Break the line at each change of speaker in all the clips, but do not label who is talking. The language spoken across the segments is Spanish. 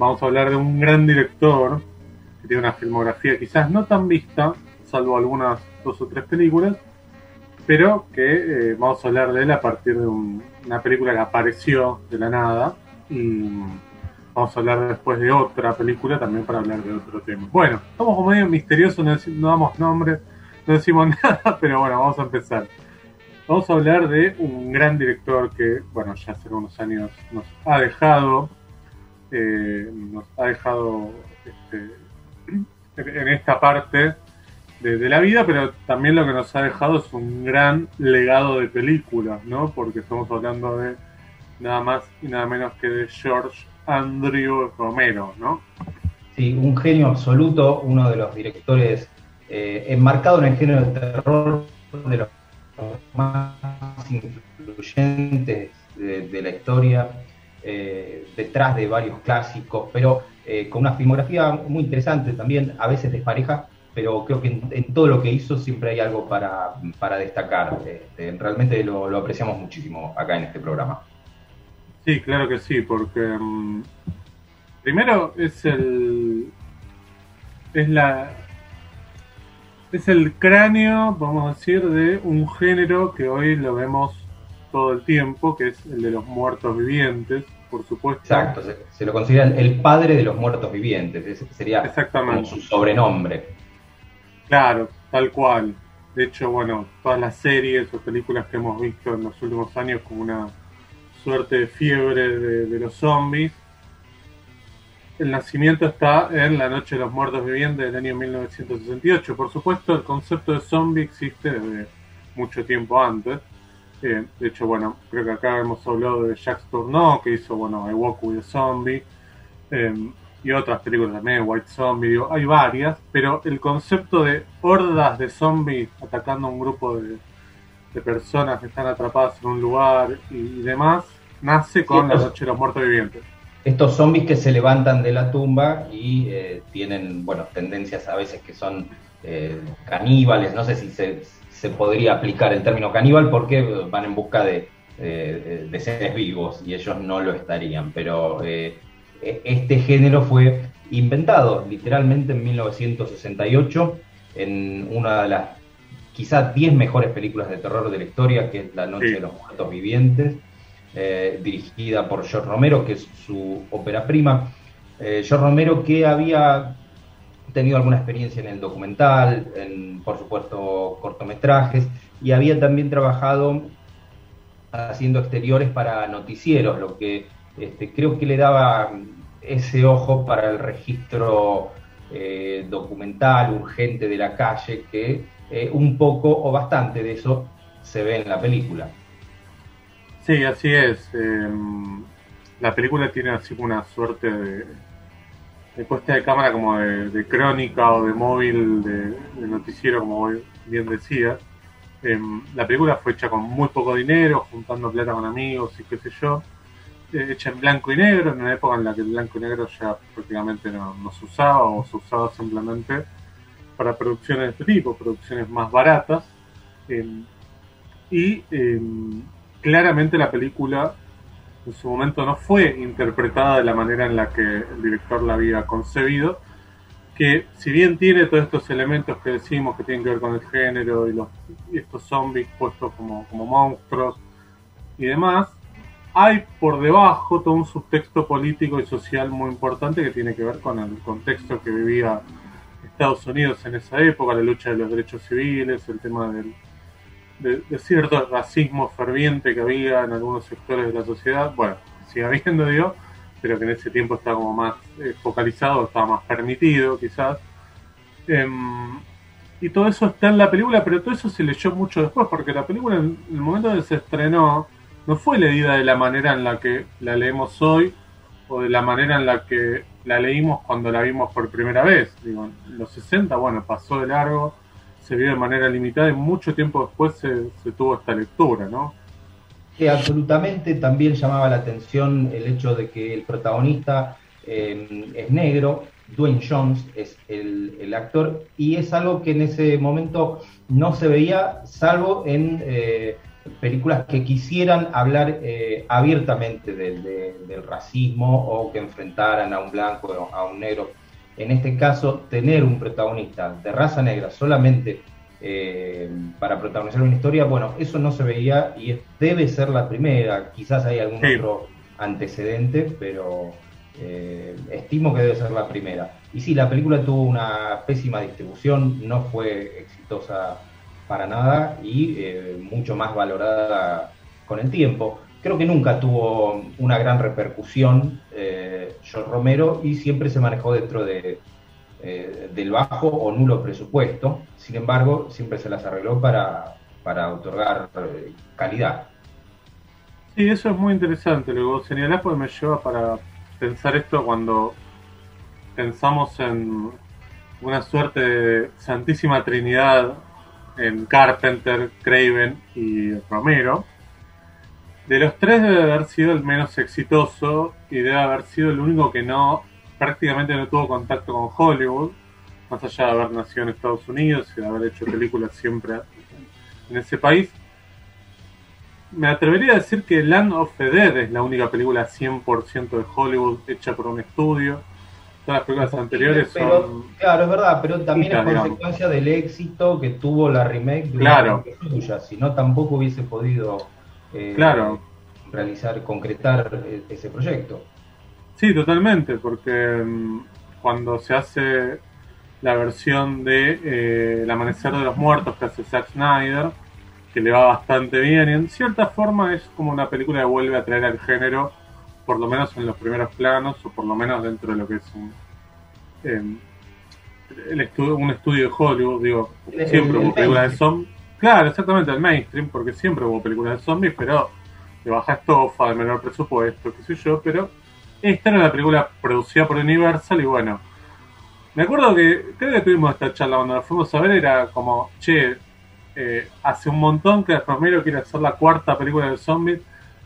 vamos a hablar de un gran director que tiene una filmografía quizás no tan vista, salvo algunas dos o tres películas, pero que eh, vamos a hablar de él a partir de una película que apareció de la nada y vamos a hablar después de otra película también para hablar de otro tema. Bueno, estamos como medio misteriosos, no, damos nombre, no decimos nada, pero bueno, vamos a empezar. Vamos a hablar de un gran director que, bueno, ya hace unos años nos ha dejado, eh, nos ha dejado este, en esta parte de, la vida, pero también lo que nos ha dejado es un gran legado de películas, ¿no? Porque estamos hablando de nada más y nada menos que de George Andrew Romero, ¿no?
Sí, un genio absoluto, uno de los directores eh, enmarcado en el género de terror de los más influyentes de, la historia, eh, detrás de varios clásicos, pero eh, con una filmografía muy interesante también, a veces despareja, pero creo que en, todo lo que hizo siempre hay algo para, destacar. Este, realmente lo, apreciamos muchísimo acá en este programa.
Sí, claro que sí, porque mm, primero es el es la es el cráneo, vamos a decir, de un género que hoy lo vemos todo el tiempo, que es el de los muertos vivientes, por supuesto.
Exacto, se, lo considera el padre de los muertos vivientes, ese sería
Exactamente.
su sobrenombre.
Claro, tal cual. De hecho, bueno, todas las series o películas que hemos visto en los últimos años como una suerte de fiebre de los zombies, el nacimiento está en La Noche de los Muertos Vivientes del año 1968. Por supuesto, el concepto de zombie existe desde mucho tiempo antes. Eh, de hecho, bueno, creo que acá hemos hablado de Jacques Tourneau, que hizo, bueno, I Walk with a Zombie, eh, y otras películas también, White Zombie, hay varias, pero el concepto de hordas de zombies atacando a un grupo de, personas que están atrapadas en un lugar y, demás, nace con La Noche de los Muertos Vivientes.
Estos zombies que se levantan de la tumba y eh, tienen, bueno, tendencias a veces que son eh, caníbales, no sé si se, podría aplicar el término caníbal porque van en busca de, de, seres vivos y ellos no lo estarían, pero eh, e, este género fue inventado literalmente en 1968 en una de las quizás 10 mejores películas de terror de la historia, que es La Noche de los Muertos Vivientes, eh, dirigida por George Romero, que es su ópera prima. Eh, George Romero que había tenido alguna experiencia en el documental, en por supuesto cortometrajes, y había también trabajado haciendo exteriores para noticieros, lo que este, creo que le daba ese ojo para el registro eh, documental urgente de la calle, que un poco o bastante de eso se ve en la película.
Sí, así es. Em, la película tiene así una suerte de, de puesta de cámara como de, crónica o de móvil, de, noticiero, como bien decía. Em, la película fue hecha con muy poco dinero, juntando plata con amigos y qué sé yo. Eh, hecha en blanco y negro, en una época en la que el blanco y negro ya prácticamente no, se usaba o se usaba simplemente para producciones de este tipo, producciones más baratas. Em, y claramente la película en su momento no fue interpretada de la manera en la que el director la había concebido, que si bien tiene todos estos elementos que decimos que tienen que ver con el género y, los, estos zombies puestos como, como monstruos y demás, hay por debajo todo un subtexto político y social muy importante que tiene que ver con el contexto que vivía Estados Unidos en esa época, la lucha de los derechos civiles, el tema del, de, cierto racismo ferviente que había en algunos sectores de la sociedad, bueno, sigue habiendo, digo, pero que en ese tiempo estaba como más eh, focalizado, estaba más permitido quizás. Em, y todo eso está en la película, pero todo eso se leyó mucho después, porque la película en el momento en que se estrenó no fue leída de la manera en la que la leemos hoy o de la manera en la que la leímos cuando la vimos por primera vez. Digo, en los 60, bueno, pasó de largo se vio de manera limitada y mucho tiempo después se, tuvo esta lectura, ¿no?
Que absolutamente también llamaba la atención el hecho de que el protagonista eh, es negro, Dwayne Jones es el, actor, y es algo que en ese momento no se veía, salvo en eh, películas que quisieran hablar eh, abiertamente del, racismo o que enfrentaran a un blanco o a un negro. En este caso, tener un protagonista de raza negra solamente eh, para protagonizar una historia, bueno, eso no se veía y debe ser la primera. Quizás hay algún otro antecedente, pero eh, estimo que debe ser la primera. Y sí, la película tuvo una pésima distribución, no fue exitosa para nada y eh, mucho más valorada con el tiempo. Creo que nunca tuvo una gran repercusión eh, Romero y siempre se manejó dentro de, eh, del bajo o nulo presupuesto. Sin embargo, siempre se las arregló para, para otorgar eh, calidad.
Sí, eso es muy interesante. Luego señalás porque me lleva para pensar esto cuando pensamos en una suerte de Santísima Trinidad en Carpenter, Craven y Romero. De los tres debe haber sido el menos exitoso y debe haber sido el único que no prácticamente no tuvo contacto con Hollywood, más allá de haber nacido en Estados Unidos y de haber hecho películas siempre en ese país. Me atrevería a decir que Land of the Dead es la única película 100% de Hollywood hecha por un estudio Todas las películas anteriores son.
Claro, es verdad, pero también es consecuencia del éxito que tuvo la remake de
claro.
suya. Si no, tampoco hubiese podido
eh, claro.
realizar, concretar eh, ese proyecto.
Sí, totalmente, porque mm, cuando se hace la versión de eh, El Amanecer de los Muertos que hace Zack Snyder, que le va bastante bien, y en cierta forma es como una película que vuelve a traer al género por lo menos en los primeros planos, o por lo menos dentro de lo que es un, em, el estudio, un estudio de Hollywood, digo, siempre hubo películas de zombies. Claro, exactamente, el mainstream, porque siempre hubo películas de zombies, pero de baja estofa, de menor presupuesto, qué sé yo, pero esta era la película producida por Universal y bueno, me acuerdo que creo que tuvimos esta charla cuando la fuimos a ver, era como, che, eh, hace un montón que Romero quiere hacer la cuarta película de zombies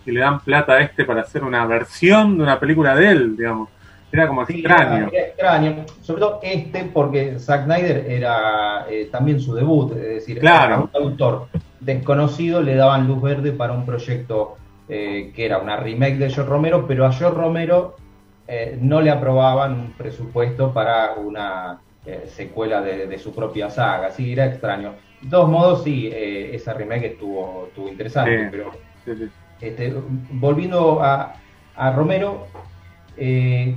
y le dan plata a este para hacer una versión de una película de él, digamos. Era como extraño.
Era, extraño, sobre todo este, porque Zack Snyder era eh, también su debut, es decir,
claro.
un autor desconocido le daban luz verde para un proyecto eh, que era una remake de George Romero, pero a George Romero eh, no le aprobaban un presupuesto para una secuela de, su propia saga, así era extraño. De todos modos, sí, esa remake estuvo, estuvo interesante, pero este, volviendo a, Romero, eh,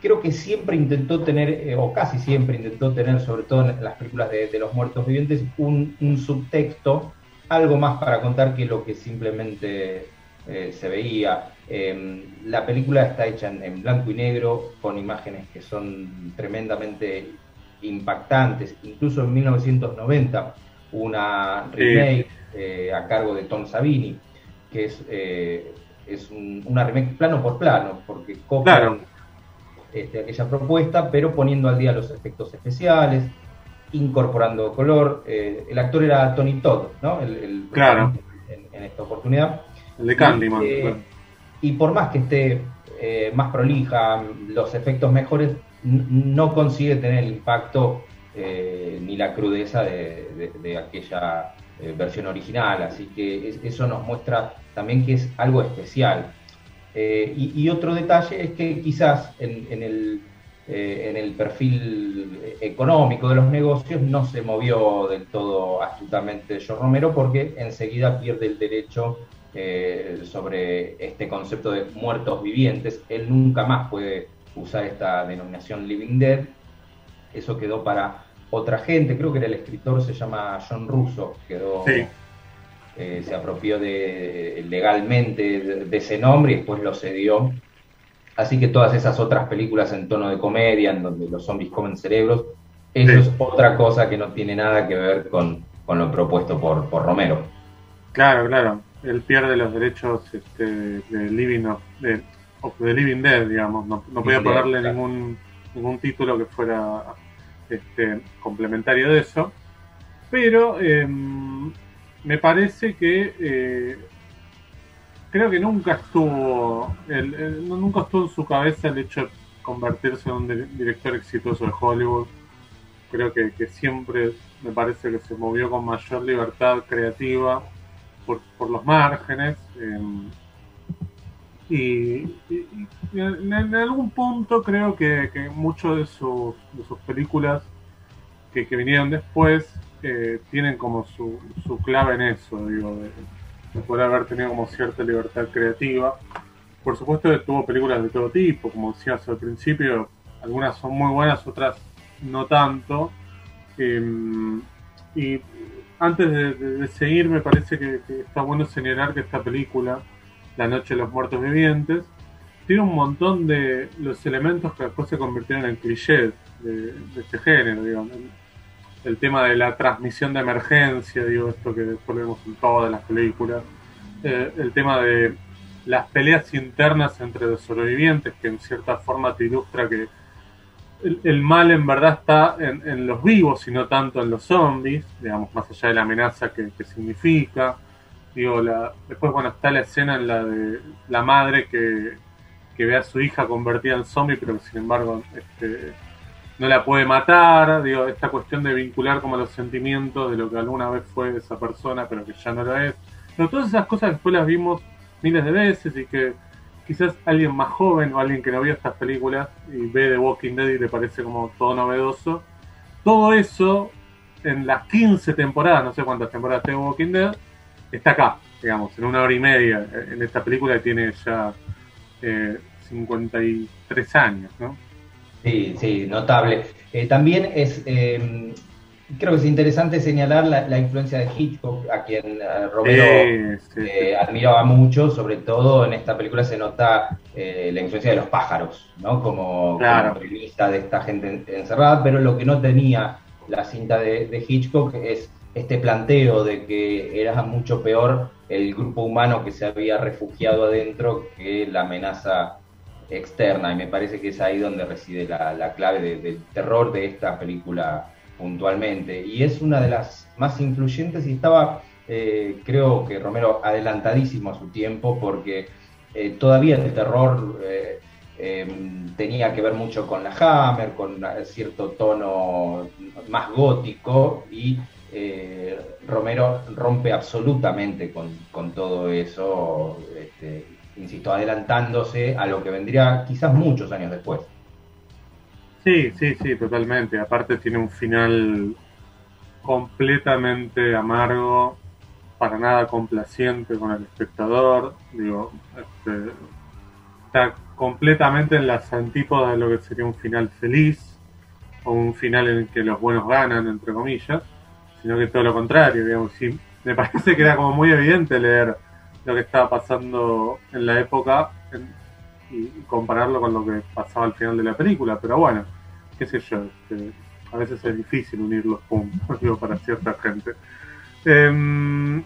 creo que siempre intentó tener, eh, o casi siempre intentó tener, sobre todo en las películas de, los muertos vivientes, un, subtexto, algo más para contar que lo que simplemente eh, se veía. Em, la película está hecha en, blanco y negro, con imágenes que son tremendamente impactantes. Incluso en 1990 una remake a cargo de Tom Savini que es, eh, es una remake plano por plano, porque copian este, aquella propuesta, pero poniendo al día los efectos especiales, incorporando color. Eh, el actor era Tony Todd, ¿no? El,
claro.
En, esta oportunidad.
El de Candyman. Y,
eh, y por más que esté más prolija, los efectos mejores, no consigue tener el impacto ni la crudeza de aquella eh, versión original, así que eso nos muestra también que es algo especial. Eh, y, otro detalle es que quizás en, el, eh, en el perfil económico de los negocios no se movió del todo astutamente Joe Romero porque enseguida pierde el derecho sobre este concepto de muertos vivientes. Él nunca más puede usar esta denominación Living Dead. Eso quedó para otra gente, creo que era el escritor, se llama John Russo, quedó, eh, se apropió de, legalmente de, ese nombre y después lo cedió. Así que todas esas otras películas en tono de comedia, en donde los zombies comen cerebros, eso es otra cosa que no tiene nada que ver con, lo propuesto por, por, Romero.
Claro, claro. Él pierde los derechos este, de Living of, de, Living Dead, digamos. No, no podía ponerle ningún, ningún título que fuera este, complementario de eso. Pero em, me parece que eh, creo que nunca estuvo, nunca estuvo en su cabeza el hecho de convertirse en un director exitoso de Hollywood. Creo que, siempre me parece que se movió con mayor libertad creativa por, los márgenes. em, y, en, algún punto creo que, que muchos de sus, de sus películas que, que vinieron después tienen como su, su clave en eso, digo, de, de poder haber tenido como cierta libertad creativa. Por supuesto tuvo películas de todo tipo, como decías al principio, algunas son muy buenas, otras no tanto. Em, y antes de, seguir, me parece que, que está bueno señalar que esta película, La Noche de los Muertos Vivientes, tiene un montón de los elementos que después se convirtieron en clichés de, de este género, digamos. El, tema de la transmisión de emergencia, digo, esto que después vemos en todas las películas. Eh, el tema de las peleas internas entre los sobrevivientes, que en cierta forma te ilustra que el, mal en verdad está en, los vivos y no tanto en los zombies, digamos, más allá de la amenaza que, que significa. Digo, la, después, bueno, está la escena en la de la madre que, que ve a su hija convertida en zombie, pero que sin embargo este, no la puede matar. Digo, esta cuestión de vincular como los sentimientos de lo que alguna vez fue esa persona, pero que ya no lo es. Pero todas esas cosas después las vimos miles de veces y que quizás alguien más joven o alguien que no vio estas películas y ve The Walking Dead y le parece como todo novedoso. Todo eso en las 15 temporadas, no sé cuántas temporadas tiene Walking Dead, está acá, digamos, en una hora y media. En esta película que tiene ya eh, 53 años, ¿no?
Sí, sí, notable. Eh, también es, eh, creo que es interesante señalar la, la influencia de Hitchcock, a quien eh, Romero
Sí, sí,
eh, admiraba mucho, sobre todo en esta película se nota eh, la influencia de los pájaros, ¿no? Como,
Claro.
como de esta gente en- encerrada, pero lo que no tenía la cinta de, de Hitchcock es este planteo de que era mucho peor el grupo humano que se había refugiado adentro que la amenaza externa, y me parece que es ahí donde reside la, la clave de- del terror de esta película puntualmente. Y es una de las más influyentes y estaba, eh, creo que Romero, adelantadísimo a su tiempo porque eh, todavía el terror eh, eh, tenía que ver mucho con la Hammer, con cierto tono más gótico y Romero rompe absolutamente con, con todo eso, este, insisto, adelantándose a lo que vendría quizás muchos años después.
Sí, sí, sí, totalmente. Aparte tiene un final completamente amargo, para nada complaciente con el espectador. Digo, este, está completamente en las antípodas de lo que sería un final feliz o un final en el que los buenos ganan, entre comillas, sino que todo lo contrario, digamos. Sí, me parece que era como muy evidente leer lo que estaba pasando en la época en- y compararlo con lo que pasaba al final de la película, pero bueno, qué sé yo, este, a veces es difícil unir los puntos, digo, para cierta gente. Em,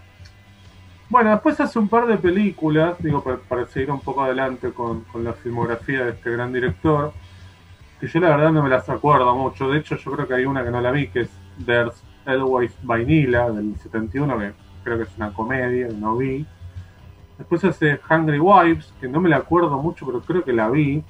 bueno, después hace un par de películas, digo, para, para seguir un poco adelante con, con la filmografía de este gran director, que yo la verdad no me las acuerdo mucho, de hecho yo creo que hay una que no la vi, que es There's Always Vanilla, del 71, que creo que es una comedia, no vi. Después hace Hungry Wives, que no me la acuerdo mucho, pero creo que la vi.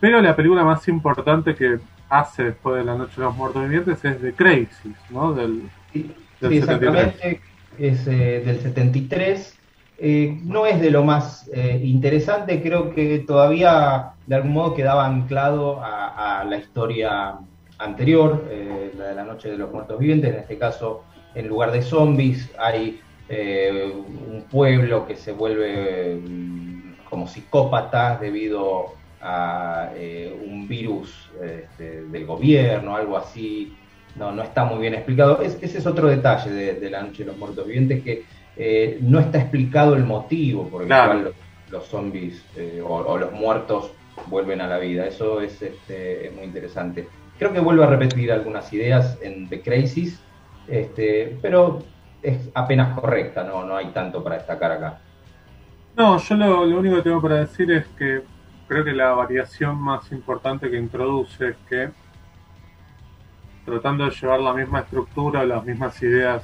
Pero la película más importante que hace después de La Noche de los Muertos Vivientes es The Crazy, ¿no? Del,
Sí,
Del
sí,
73.
exactamente, es eh, del 73. Eh, no es de lo más eh, interesante, creo que todavía de algún modo quedaba anclado a, a la historia anterior, eh, la de la Noche de los Muertos Vivientes. En este caso, en lugar de zombies, hay eh, un pueblo que se vuelve mm, como psicópata debido a eh, un virus este, del gobierno, algo así no, no está muy bien explicado. Es- ese es otro detalle de, de La Noche de los Muertos Vivientes, que eh, no está explicado el motivo por el
Claro.
cual los, los zombies o, o los muertos vuelven a la vida. Eso es, este, es muy interesante. Creo que vuelve a repetir algunas ideas en The Crazies, este, pero es apenas correcta, no, no hay tanto para destacar acá.
No, yo lo, lo único que tengo para decir es que creo que la variación más importante que introduce es que tratando de llevar la misma estructura, las mismas ideas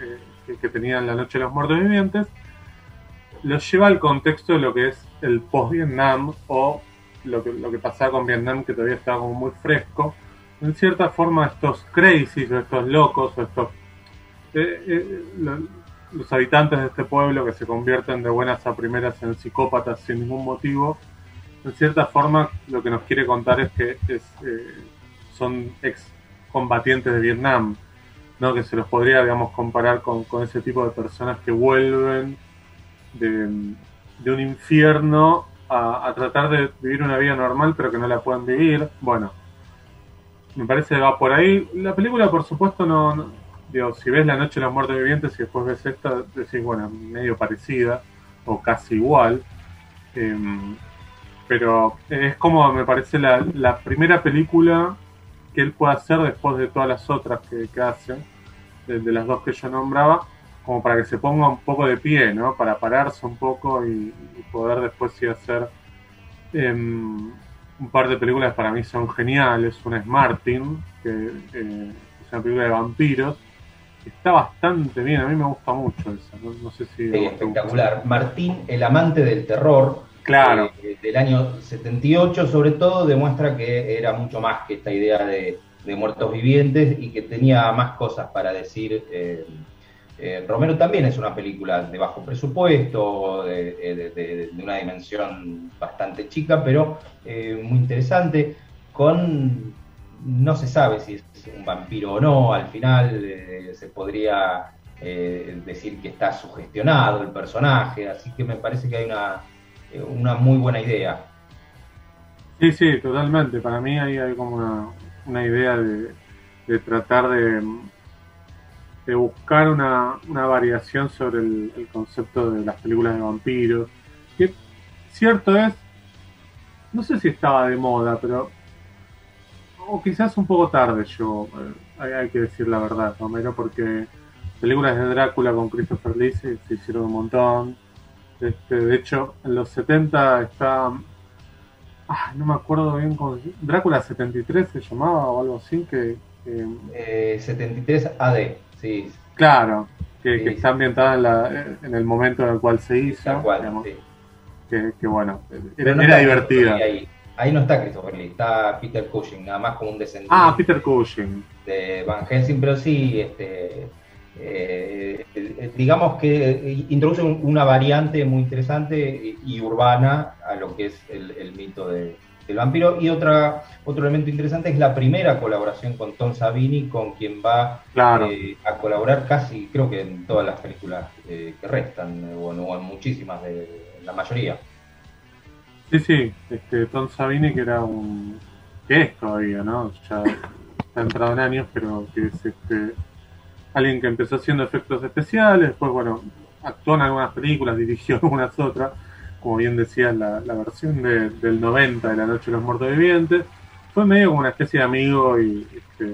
eh, que, que tenía en La Noche de los Muertos Vivientes, lo lleva al contexto de lo que es el post-Vietnam o lo que, lo que pasaba con Vietnam, que todavía estaba como muy fresco. En cierta forma, estos crazies o estos locos o estos. Eh, eh, lo- los habitantes de este pueblo que se convierten de buenas a primeras en psicópatas sin ningún motivo, en cierta forma lo que nos quiere contar es que es, eh, son ex combatientes de Vietnam, ¿no? que se los podría digamos comparar con, ese tipo de personas que vuelven de, un infierno a, tratar de vivir una vida normal pero que no la pueden vivir. Bueno, me parece que va por ahí. La película por supuesto no si ves La Noche de los Muertos Vivientes y después ves esta, decís, bueno, medio parecida o casi igual. Em, pero es como me parece la, primera película que él puede hacer después de todas las otras que, que hacen, de, las dos que yo nombraba, como para que se ponga un poco de pie, ¿no? Para pararse un poco y, poder después sí hacer em, un par de películas para mí son geniales. Una es Martin, que eh, es una película de vampiros, está bastante bien, a mí me gusta mucho esa, no, sé si...
espectacular. Martín, el amante del terror,
claro.
Eh, del año 78 sobre todo, demuestra que era mucho más que esta idea de, muertos vivientes y que tenía más cosas para decir. Eh, eh, Romero también es una película de bajo presupuesto, de, una dimensión bastante chica, pero muy interesante, con no se sabe si es un vampiro o no, al final eh, se podría eh, decir que está sugestionado el personaje, así que me parece que hay una, eh, una muy buena idea.
Sí, sí, totalmente. Para mí ahí hay como una, idea de, tratar de, de buscar una, variación sobre el, concepto de las películas de vampiros. Que cierto es, no sé si estaba de moda, pero o quizás un poco tarde yo, eh, hay, que decir la verdad, Romero, porque películas de Drácula con Christopher Lee se, hicieron un montón. Este, de hecho, en los 70 está. Ah, no me acuerdo bien cómo. Drácula 73 se llamaba o algo así. que,
73 AD, sí.
Claro, que, está ambientada en, el momento en el cual se hizo. que, bueno, era, divertida.
Ahí no está Christopher Lee, está Peter Cushing, nada más como un descendiente.
Ah, Peter Cushing.
De Van Helsing, pero sí, este, eh, eh, digamos que introduce una variante muy interesante y urbana a lo que es el, mito del vampiro. Y otra, otro elemento interesante es la primera colaboración con Tom Savini, con quien va eh, a colaborar casi, creo que en todas las películas que restan, o en muchísimas, de la mayoría.
Sí, sí, este, Tom Savini que era un... que es todavía, ¿no? Ya está entrado en años, pero que es este alguien que empezó haciendo efectos especiales, después, bueno, actuó en algunas películas, dirigió algunas otras, como bien decía la, versión de, del 90 de La Noche de los Muertos Vivientes. Fue medio como una especie de amigo y este,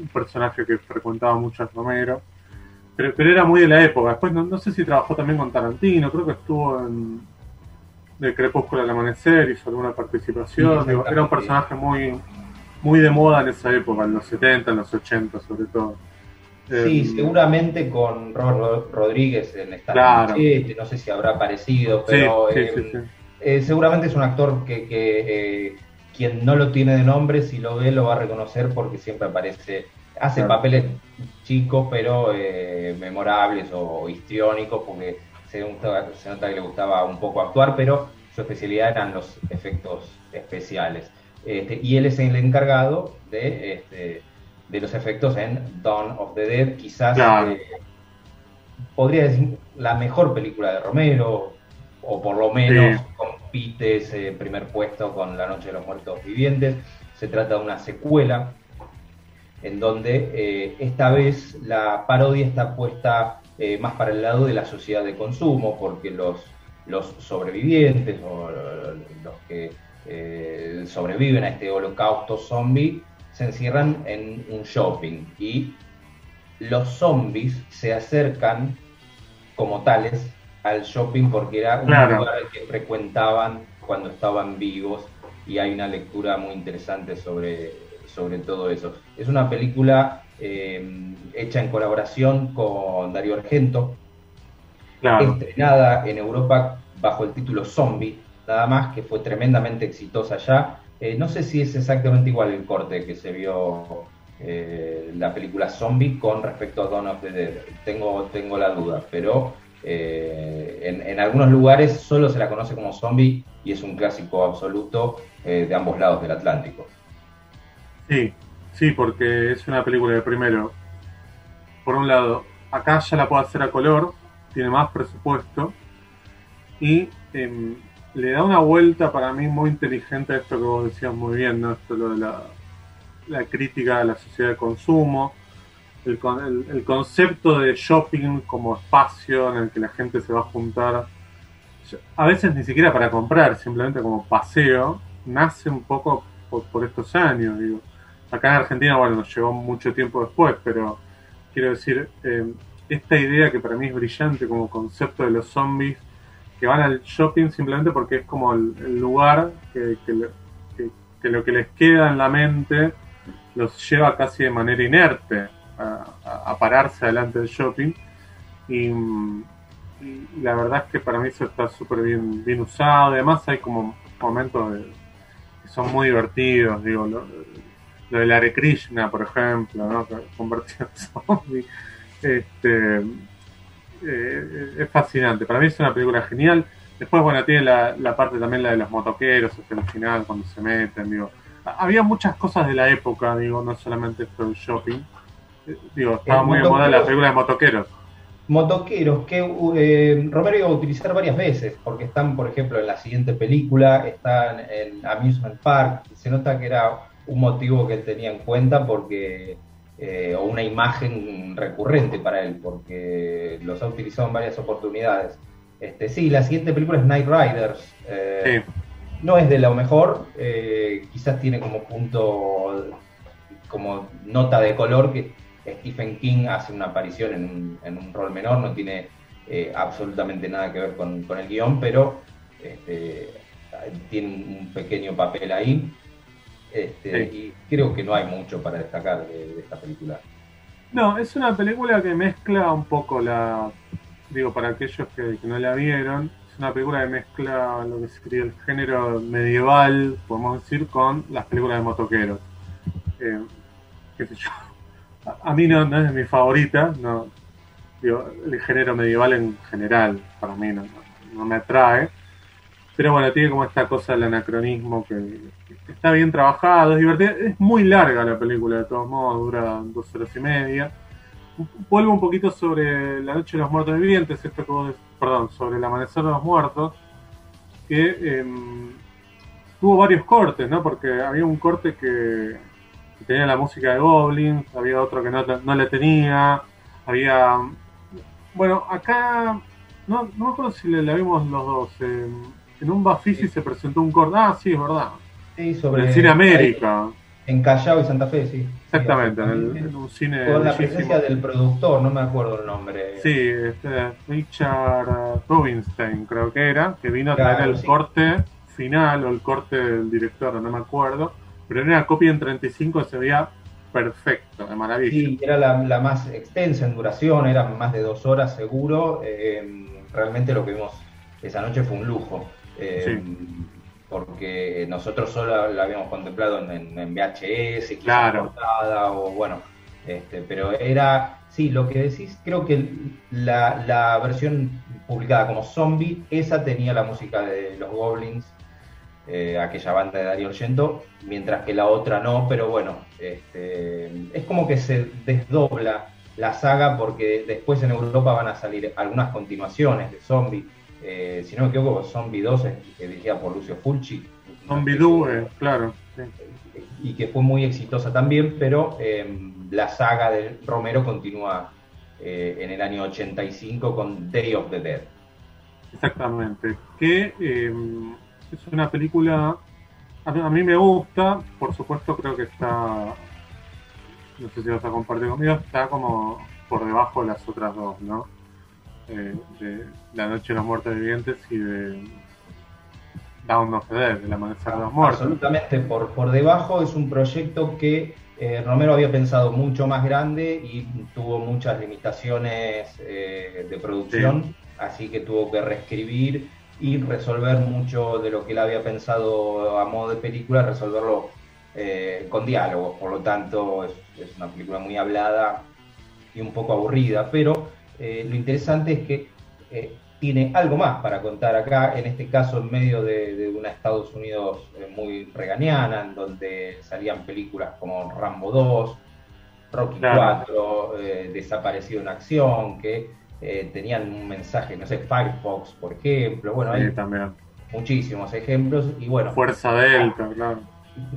un personaje que frecuentaba mucho a Romero. Pero, pero era muy de la época. Después no, no sé si trabajó también con Tarantino, creo que estuvo en, de Crepúsculo al Amanecer, hizo alguna participación. era un personaje muy, muy de moda en esa época, en los 70, en los 80 sobre todo.
Sí, em, seguramente con Robert Rodríguez en esta claro. no sé si habrá aparecido, pero em, eh, seguramente es un actor que, que eh, quien no lo tiene de nombre, si lo ve lo va a reconocer porque siempre aparece, hace papeles chicos pero eh, memorables o histriónicos porque se, nota que le gustaba un poco actuar, pero su especialidad eran los efectos especiales. Este, y él es el encargado de, este, de los efectos en Dawn of the Dead, quizás eh, podría decir la mejor película de Romero, o por lo menos compite ese primer puesto con La Noche de los Muertos Vivientes. Se trata de una secuela en donde eh, esta vez la parodia está puesta eh, más para el lado de la sociedad de consumo, porque los, los sobrevivientes o los que eh, sobreviven a este holocausto zombie se encierran en un shopping y los zombies se acercan como tales al shopping porque era un lugar que frecuentaban cuando estaban vivos y hay una lectura muy interesante sobre, sobre todo eso. Es una película eh, hecha en colaboración con Darío Argento, estrenada en Europa bajo el título Zombie, nada más que fue tremendamente exitosa allá. Eh, no sé si es exactamente igual el corte que se vio eh, la película Zombie con respecto a Dawn of the Dead. Tengo, tengo la duda, pero en, en, algunos lugares solo se la conoce como Zombie y es un clásico absoluto de ambos lados del Atlántico.
Sí, sí, porque es una película de primero. Por un lado, acá ya la puedo hacer a color, tiene más presupuesto y em, le da una vuelta para mí muy inteligente a esto que vos decías muy bien, ¿no? Esto lo de la, crítica a la sociedad de consumo, el, el, concepto de shopping como espacio en el que la gente se va a juntar, a veces ni siquiera para comprar, simplemente como paseo, nace un poco por, estos años, digo. Acá en Argentina, bueno, nos llevó mucho tiempo después, pero quiero decir, em, esta idea que para mí es brillante como concepto de los zombies que van al shopping simplemente porque es como el, lugar que, lo que les queda en la mente los lleva casi de manera inerte a, pararse delante del shopping. Y, la verdad es que para mí eso está súper bien, bien usado. Además hay como momentos que son muy divertidos digo lo, de la Krishna por ejemplo ¿no? convertido en zombie este eh, es fascinante. Para mí es una película genial. Después, bueno, tiene la, parte también la de los motoqueros hasta el final, cuando se meten, digo. Había muchas cosas de la época, digo, no solamente esto del shopping. Eh, digo, estaba muy de moda la película de motoqueros.
Motoqueros que eh, Romero iba a utilizar varias veces, porque están, por ejemplo, en la siguiente película, están en Amusement Park, se nota que era un motivo que él tenía en cuenta porque eh, o una imagen recurrente para él, porque los ha utilizado en varias oportunidades. Este, sí, la siguiente película es Night Riders. Eh, no es de lo mejor, eh, quizás tiene como punto, como nota de color que Stephen King hace una aparición en un, rol menor, no tiene absolutamente nada que ver con, el guion, pero este, tiene un pequeño papel ahí. Este, y creo que no hay mucho para destacar de, esta película.
No, es una película que mezcla un poco la. Digo, para aquellos que, no la vieron, es una película que mezcla lo que sería el género medieval, podemos decir, con las películas de motoqueros. Eh, qué sé yo. A, mí no, es mi favorita, no. Digo, el género medieval en general, para mí no me atrae pero bueno, tiene como esta cosa del anacronismo que, está bien trabajado, es divertida. Es muy larga la película, de todos modos, dura dos horas y media. Vuelvo un poquito sobre La Noche de los Muertos Vivientes, esto que perdón, sobre El Amanecer de los Muertos, que em, tuvo varios cortes, ¿no? Porque había un corte que, tenía la música de Goblin, había otro que no, no le tenía, había. Bueno, acá no, no me acuerdo si le, la vimos los dos. Eh, en un Bafisi se presentó un corte. Ah, sí, es verdad.
Sí, sobre.
En Cine América.
En Callao y Santa Fe, sí.
Exactamente, en, un cine.
Con la presencia del productor, no me acuerdo el nombre.
Sí, este, Richard Rubinstein, creo que era, que vino a traer el corte final o el corte del director, no me acuerdo. Pero era una copia en 35 se veía perfecto, de maravilla.
Sí, era la, más extensa en duración, era más de dos horas seguro. Eh, realmente lo que vimos esa noche fue un lujo. Eh, porque nosotros solo la habíamos contemplado en, VHS,
claro.
o bueno, este, pero era, sí, lo que decís, creo que la, versión publicada como Zombie, esa tenía la música de los Goblins, eh, aquella banda de Darío Argento, mientras que la otra no, pero bueno, este, es como que se desdobla la saga porque después en Europa van a salir algunas continuaciones de Zombie eh, si no me equivoco, Zombie 2, que dirigida por Lucio Fulci.
Zombie 2, eh, claro.
Y que fue muy exitosa también, pero em, la saga de Romero continúa eh, en el año 85 con Day of the Dead.
Exactamente. Que em, es una película. A mí, me gusta, por supuesto, creo que está. No sé si vas a compartir conmigo, está como por debajo de las otras dos, ¿no? Eh, de La Noche de los Muertos Vivientes y de Down of the Dead, El Amanecer de los Muertos.
Absolutamente, por, por debajo es un proyecto que eh, Romero había pensado mucho más grande y tuvo muchas limitaciones eh, de producción, así que tuvo que reescribir y resolver mucho de lo que él había pensado a modo de película, resolverlo eh, con diálogos, por lo tanto es, una película muy hablada y un poco aburrida, pero eh, lo interesante es que eh, tiene algo más para contar acá, en este caso en medio de, una Estados Unidos muy reganiana, en donde salían películas como Rambo 2, Rocky 4, Desaparecido en Acción, que tenían un mensaje, no sé, Firefox, por ejemplo, bueno, hay muchísimos ejemplos y bueno.
Fuerza Delta, claro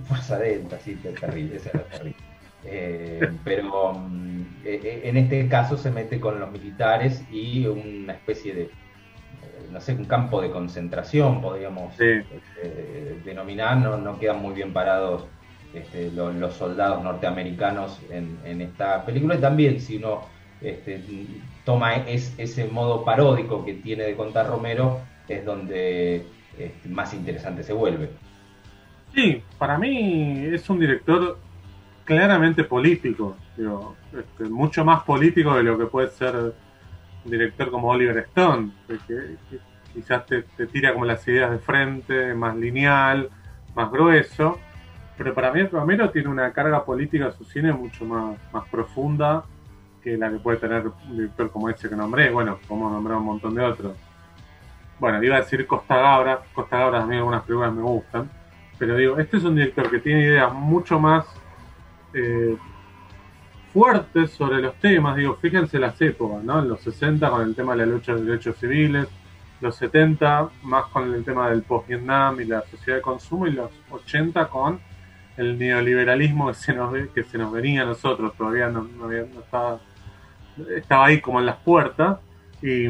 Fuerza Delta, sí, terrible, esa era terrible. Eh, pero mm, eh, eh, en este caso se mete con los militares y una especie de, no sé, un campo de concentración, podríamos denominar, no, no, quedan muy bien parados este, los, soldados norteamericanos en, esta película. Y también si uno este, toma ese modo paródico que tiene de contar Romero, es donde este, más interesante se vuelve.
Sí, para mí es un director claramente político, digo, este, mucho más político de lo que puede ser un director como Oliver Stone, que, quizás te, tira como las ideas de frente, más lineal, más grueso, pero para mí Romero tiene una carga política a su cine mucho más, más profunda que la que puede tener un director como ese que nombré, bueno, como nombré un montón de otros. Bueno, iba a decir Costa Gabra, Costa Gabra a mí algunas películas me gustan, pero digo, este es un director que tiene ideas mucho más eh, fuertes sobre los temas. Digo, fíjense las épocas, ¿no? En los 60 con el tema de la lucha de derechos civiles, los 70 más con el tema del post-Vietnam y la sociedad de consumo, y los 80 con el neoliberalismo que se nos, que se nos venía a nosotros, todavía no, estaba, estaba ahí como en las puertas. Y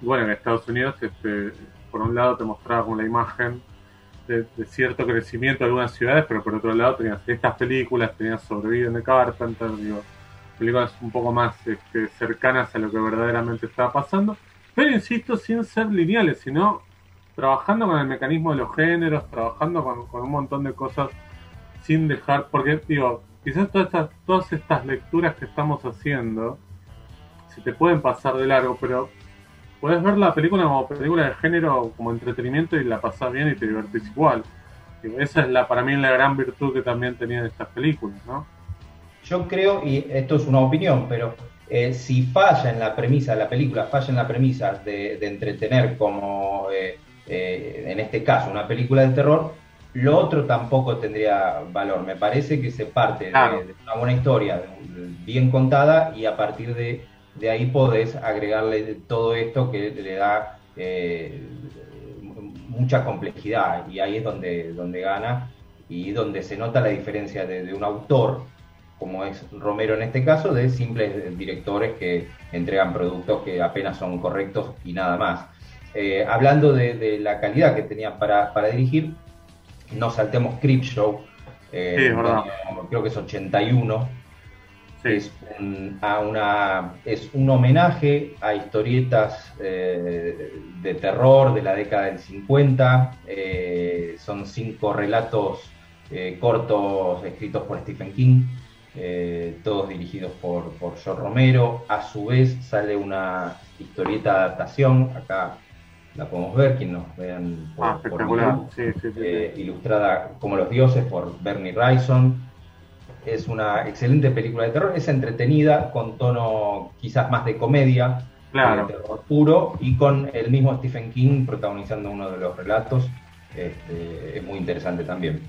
bueno, en Estados Unidos, este, por un lado te mostraba como la imagen de, cierto crecimiento de algunas ciudades, pero por otro lado tenías estas películas, tenías Sobreviven de Carpenter, digo, películas un poco más este, cercanas a lo que verdaderamente estaba pasando, pero insisto, sin ser lineales, sino trabajando con el mecanismo de los géneros, trabajando con, un montón de cosas sin dejar, porque digo, quizás todas estas, todas estas lecturas que estamos haciendo se te pueden pasar de largo, pero puedes ver la película como película de género, como entretenimiento y la pasás bien y te divertís igual. Esa es la para mí la gran virtud que también tenían estas películas, ¿no?
Yo creo, y esto es una opinión, pero eh, si falla en la premisa, la película falla en la premisa de, entretener como, eh, eh, en este caso, una película de terror, lo otro tampoco tendría valor. Me parece que se parte de, de, una buena historia, bien contada, y a partir de de ahí podés agregarle todo esto que le da eh, mucha complejidad y ahí es donde, donde gana y donde se nota la diferencia de, un autor, como es Romero en este caso, de simples directores que entregan productos que apenas son correctos y nada más. Eh, hablando de, la calidad que tenía para, dirigir, no saltemos Creepshow, eh, creo que es 81, es, un, a una, es un homenaje a historietas eh, de terror de la década del 50. Eh, son cinco relatos eh, cortos escritos por Stephen King, todos dirigidos por, por George Romero. A su vez sale una historieta adaptación, acá la podemos ver, quien nos vean por,
ah,
ilustrada como los dioses por Bernie Wrightson es una excelente película de terror, es entretenida, con tono quizás más de comedia,
claro.
de terror puro, y con el mismo Stephen King protagonizando uno de los relatos. Este, es muy interesante también.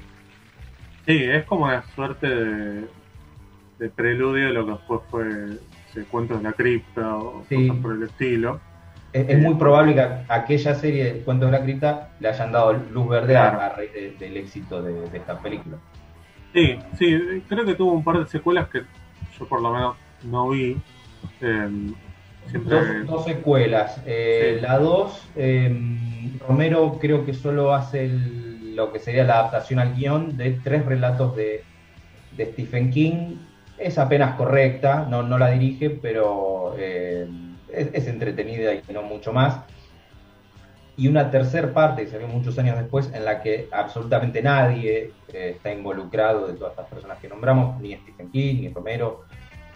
Sí, es como una suerte de, preludio de lo que después fue Cuentos de la Cripta o cosas por el estilo.
Es, muy probable que aquella serie Cuentos de la Cripta le hayan dado luz verde a, raíz del éxito de esta película.
Sí, sí, creo que tuvo un par de secuelas que yo por lo menos no vi.
Em, dos, secuelas. Eh, la 2, em, Romero creo que solo hace lo que sería la adaptación al guion de tres relatos de, Stephen King. Es apenas correcta, no, no la dirige, pero em, es, es entretenida y no mucho más y una tercera parte que se vio muchos años después en la que absolutamente nadie eh, está involucrado de todas estas personas que nombramos, ni Stephen King, ni Romero,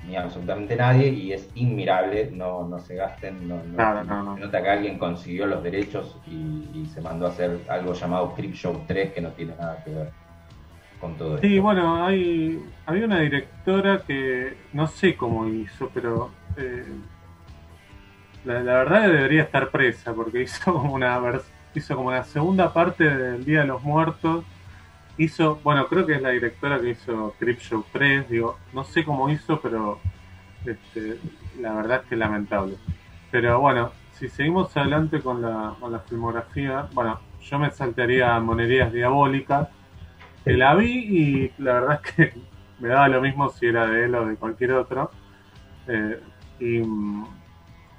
ni absolutamente nadie, y es inmirable, no, no se gasten, no, no, nota que alguien consiguió los derechos y, se mandó a hacer algo llamado Show 3 que no tiene nada que ver con todo
esto. Sí, bueno, hay, había una directora que no sé cómo hizo, pero eh, la, verdad debería estar presa porque hizo como una hizo como la segunda parte del Día de los Muertos. Hizo, bueno, creo que es la directora que hizo Crip Show 3, digo, no sé cómo hizo, pero este, la verdad es que es lamentable. Pero bueno, si seguimos adelante con la, con la filmografía, bueno, yo me saltaría Monerías Diabólicas, que la vi y la verdad es que me daba lo mismo si era de él o de cualquier otro. Eh, y,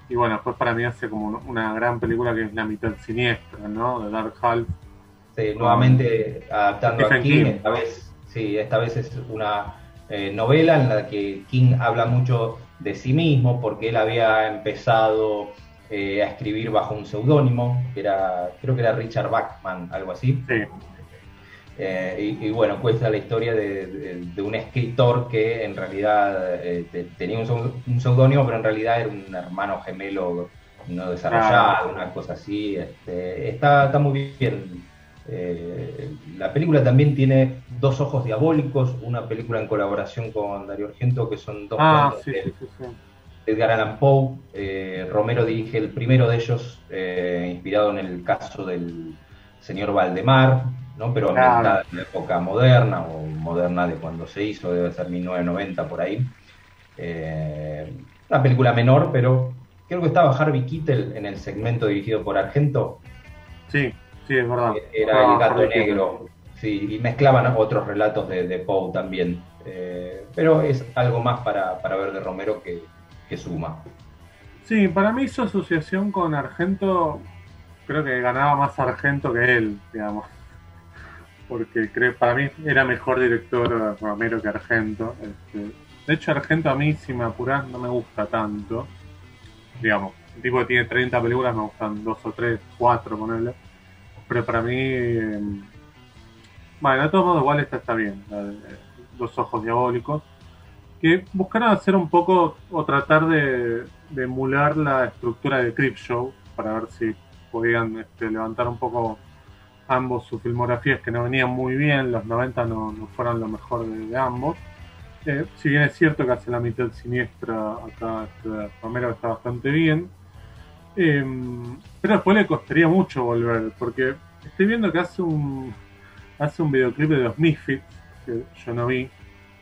y, bueno, pues para mí hace como una gran película que es La mitad siniestra, ¿no? De Dark Half.
Sí, nuevamente adaptando a King, esta vez, sí, esta vez es una eh, novela en la que King habla mucho de sí mismo, porque él había empezado eh, a escribir bajo un seudónimo, que era, creo que era Richard Bachman, algo así. Eh, y, bueno, cuesta la historia de, un escritor que en realidad eh, tenía un seudónimo, pero en realidad era un hermano gemelo no desarrollado, una cosa así. Este, está, está muy bien. la película también tiene Dos Ojos Diabólicos, una película en colaboración con Darío Argento, que son dos
ah,
Edgar Allan Poe. Eh, Romero dirige el primero de ellos, eh, inspirado en el caso del señor Valdemar, ¿no? pero ambientada en la época moderna o moderna de cuando se hizo, debe ser 1990 por ahí. Eh, una película menor, pero creo que estaba Harvey Keitel en el segmento dirigido por Argento.
Sí, sí, es verdad.
Era el gato negro. Sí, y mezclaban otros relatos de, Poe también. pero es algo más para ver de Romero que, que suma.
Sí, para mí su asociación con Argento, creo que ganaba más Argento que él, digamos. Porque creo, para mí era mejor director Romero que Argento. Este, de hecho, Argento a mí, si me apuras, no me gusta tanto. Digamos, el tipo que tiene 30 películas, me gustan dos o tres, cuatro, ponerle. Pero para mí, em, bueno, de todos modos, igual esta está bien, Los Ojos Diabólicos que buscaron hacer un poco o tratar de, emular la estructura de Crip Show para ver si podían este, levantar un poco ambos sus filmografías que no venían muy bien, los 90 no, fueron lo mejor de, ambos. Eh, si bien es cierto que hace la mitad siniestra acá este, Romero está bastante bien, em, pero después le costaría mucho volver, porque estoy viendo que hace un hace un videoclip de los Misfits, que yo no vi,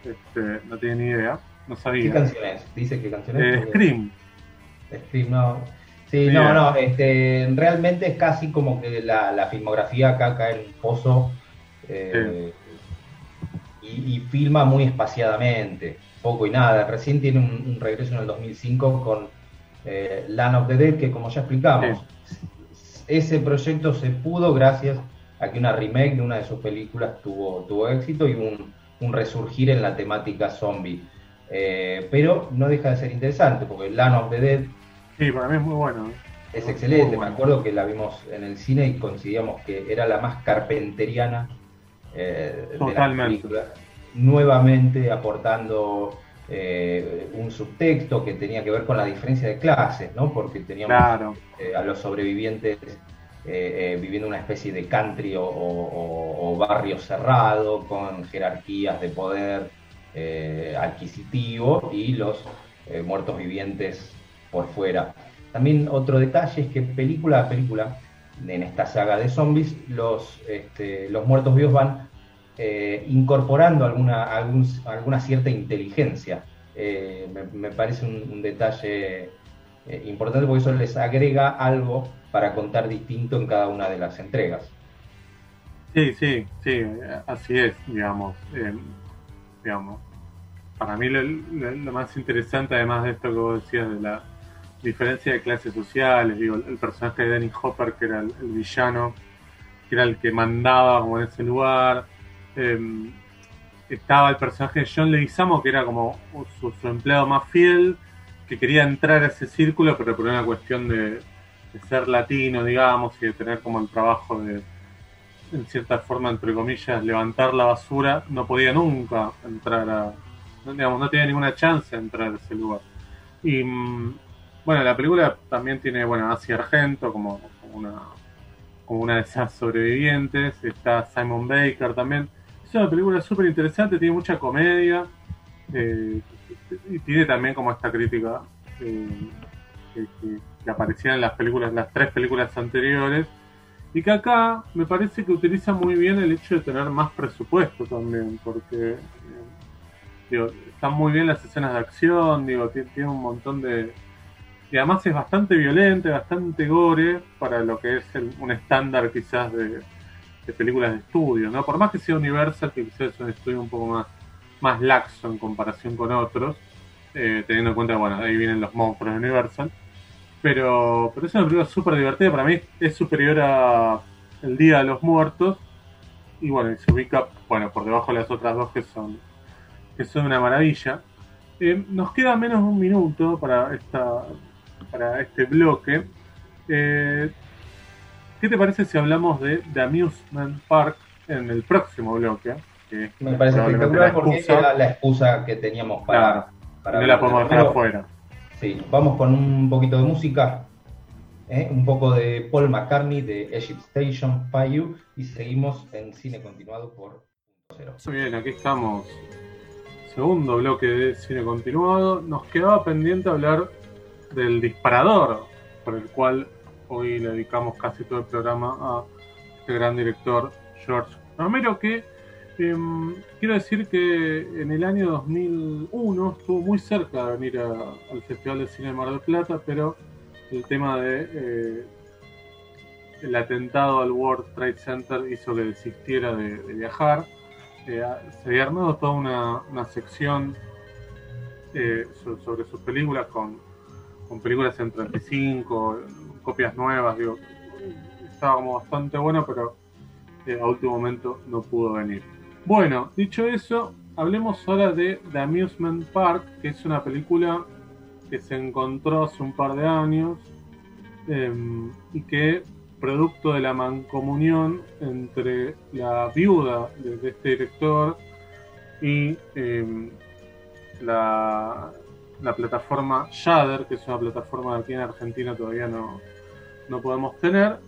este, no tiene ni idea, no sabía.
¿Qué canción es? Dice que canción es.
Eh, Scream.
Scream, no. Sí, no, no, este, realmente es casi como que la, filmografía acá cae en un pozo eh, y, filma muy espaciadamente, poco y nada. Recién tiene un, regreso en el 2005 con eh, Land of the Dead, que como ya explicamos, ese proyecto se pudo gracias a que una remake de una de sus películas tuvo, tuvo éxito y un, un resurgir en la temática zombie. Eh, pero no deja de ser interesante, porque Land of the Dead.
Sí, para mí es muy bueno. ¿eh?
Es excelente, me acuerdo que la vimos en el cine y coincidíamos que era la más carpenteriana eh, de la película. Nuevamente aportando un subtexto que tenía que ver con la diferencia de clases, ¿no? Porque teníamos a los sobrevivientes eh, eh, viviendo una especie de country o, barrio cerrado con jerarquías de poder eh, adquisitivo y los muertos vivientes por fuera. También otro detalle es que película a película, en esta saga de zombies, los, este, los muertos vivos van incorporando alguna, alguna cierta inteligencia. Me, parece un, detalle importante porque eso les agrega algo para contar distinto en cada una de las entregas.
Sí, sí, sí, así es, digamos. Eh, digamos. Para mí lo, más interesante, además de esto que vos decías de la diferencia de clases sociales, digo, el personaje de Danny Hopper, que era el, villano, que era el que mandaba como en ese lugar. Em, estaba el personaje de John Leguizamo, que era como su, empleado más fiel, que quería entrar a ese círculo, pero por una cuestión de, ser latino, digamos, y de tener como el trabajo de, en cierta forma, entre comillas, levantar la basura, no podía nunca entrar a, digamos, no tenía ninguna chance de entrar a ese lugar. Y mm, bueno, la película también tiene, bueno, Asia Argento como, una como una de esas sobrevivientes, está Simon Baker también. Es una película súper interesante, tiene mucha comedia eh, y tiene también como esta crítica eh, que, que, aparecía en las películas, las tres películas anteriores y que acá me parece que utiliza muy bien el hecho de tener más presupuesto también, porque digo, están muy bien las escenas de acción, digo, tiene, un montón de... Y además es bastante violente, bastante gore para lo que es un estándar quizás de, películas de estudio, ¿no? Por más que sea Universal, que quizás es un estudio un poco más, más laxo en comparación con otros, eh, teniendo en cuenta, bueno, ahí vienen los monstruos de Universal. Pero, pero es una película súper divertida, para mí es superior a El Día de los Muertos. Y bueno, se ubica, bueno, por debajo de las otras dos que son que son una maravilla. Eh, nos queda menos de un minuto para, esta, para este bloque. Eh, ¿Qué te parece si hablamos de The Amusement Park en el próximo bloque?
Me parece espectacular porque es la, excusa que teníamos para...
para no la podemos dejar afuera.
Sí, vamos con un poquito de música. ¿eh? un poco de Paul McCartney de Egypt Station, Payu, y seguimos en cine continuado por
Cero. Muy bien, aquí estamos segundo bloque de cine continuado, nos quedaba pendiente hablar del disparador, por el cual hoy le dedicamos casi todo el programa a este gran director George Romero, que em, quiero decir que en el año 2001 estuvo muy cerca de venir al Festival de Cine de Mar del Plata, pero el tema de eh, el atentado al World Trade Center hizo que desistiera de viajar. Se había armado toda una, sección eh, sobre, sus películas con, películas en 35, copias nuevas, digo, estaba como bastante bueno, pero eh, a último momento no pudo venir. Bueno, dicho eso, hablemos ahora de The Amusement Park, que es una película que se encontró hace un par de años em, y que producto de la mancomunión entre la viuda de, este director y em, la, plataforma Shudder, que es una plataforma que aquí en Argentina todavía no, podemos tener,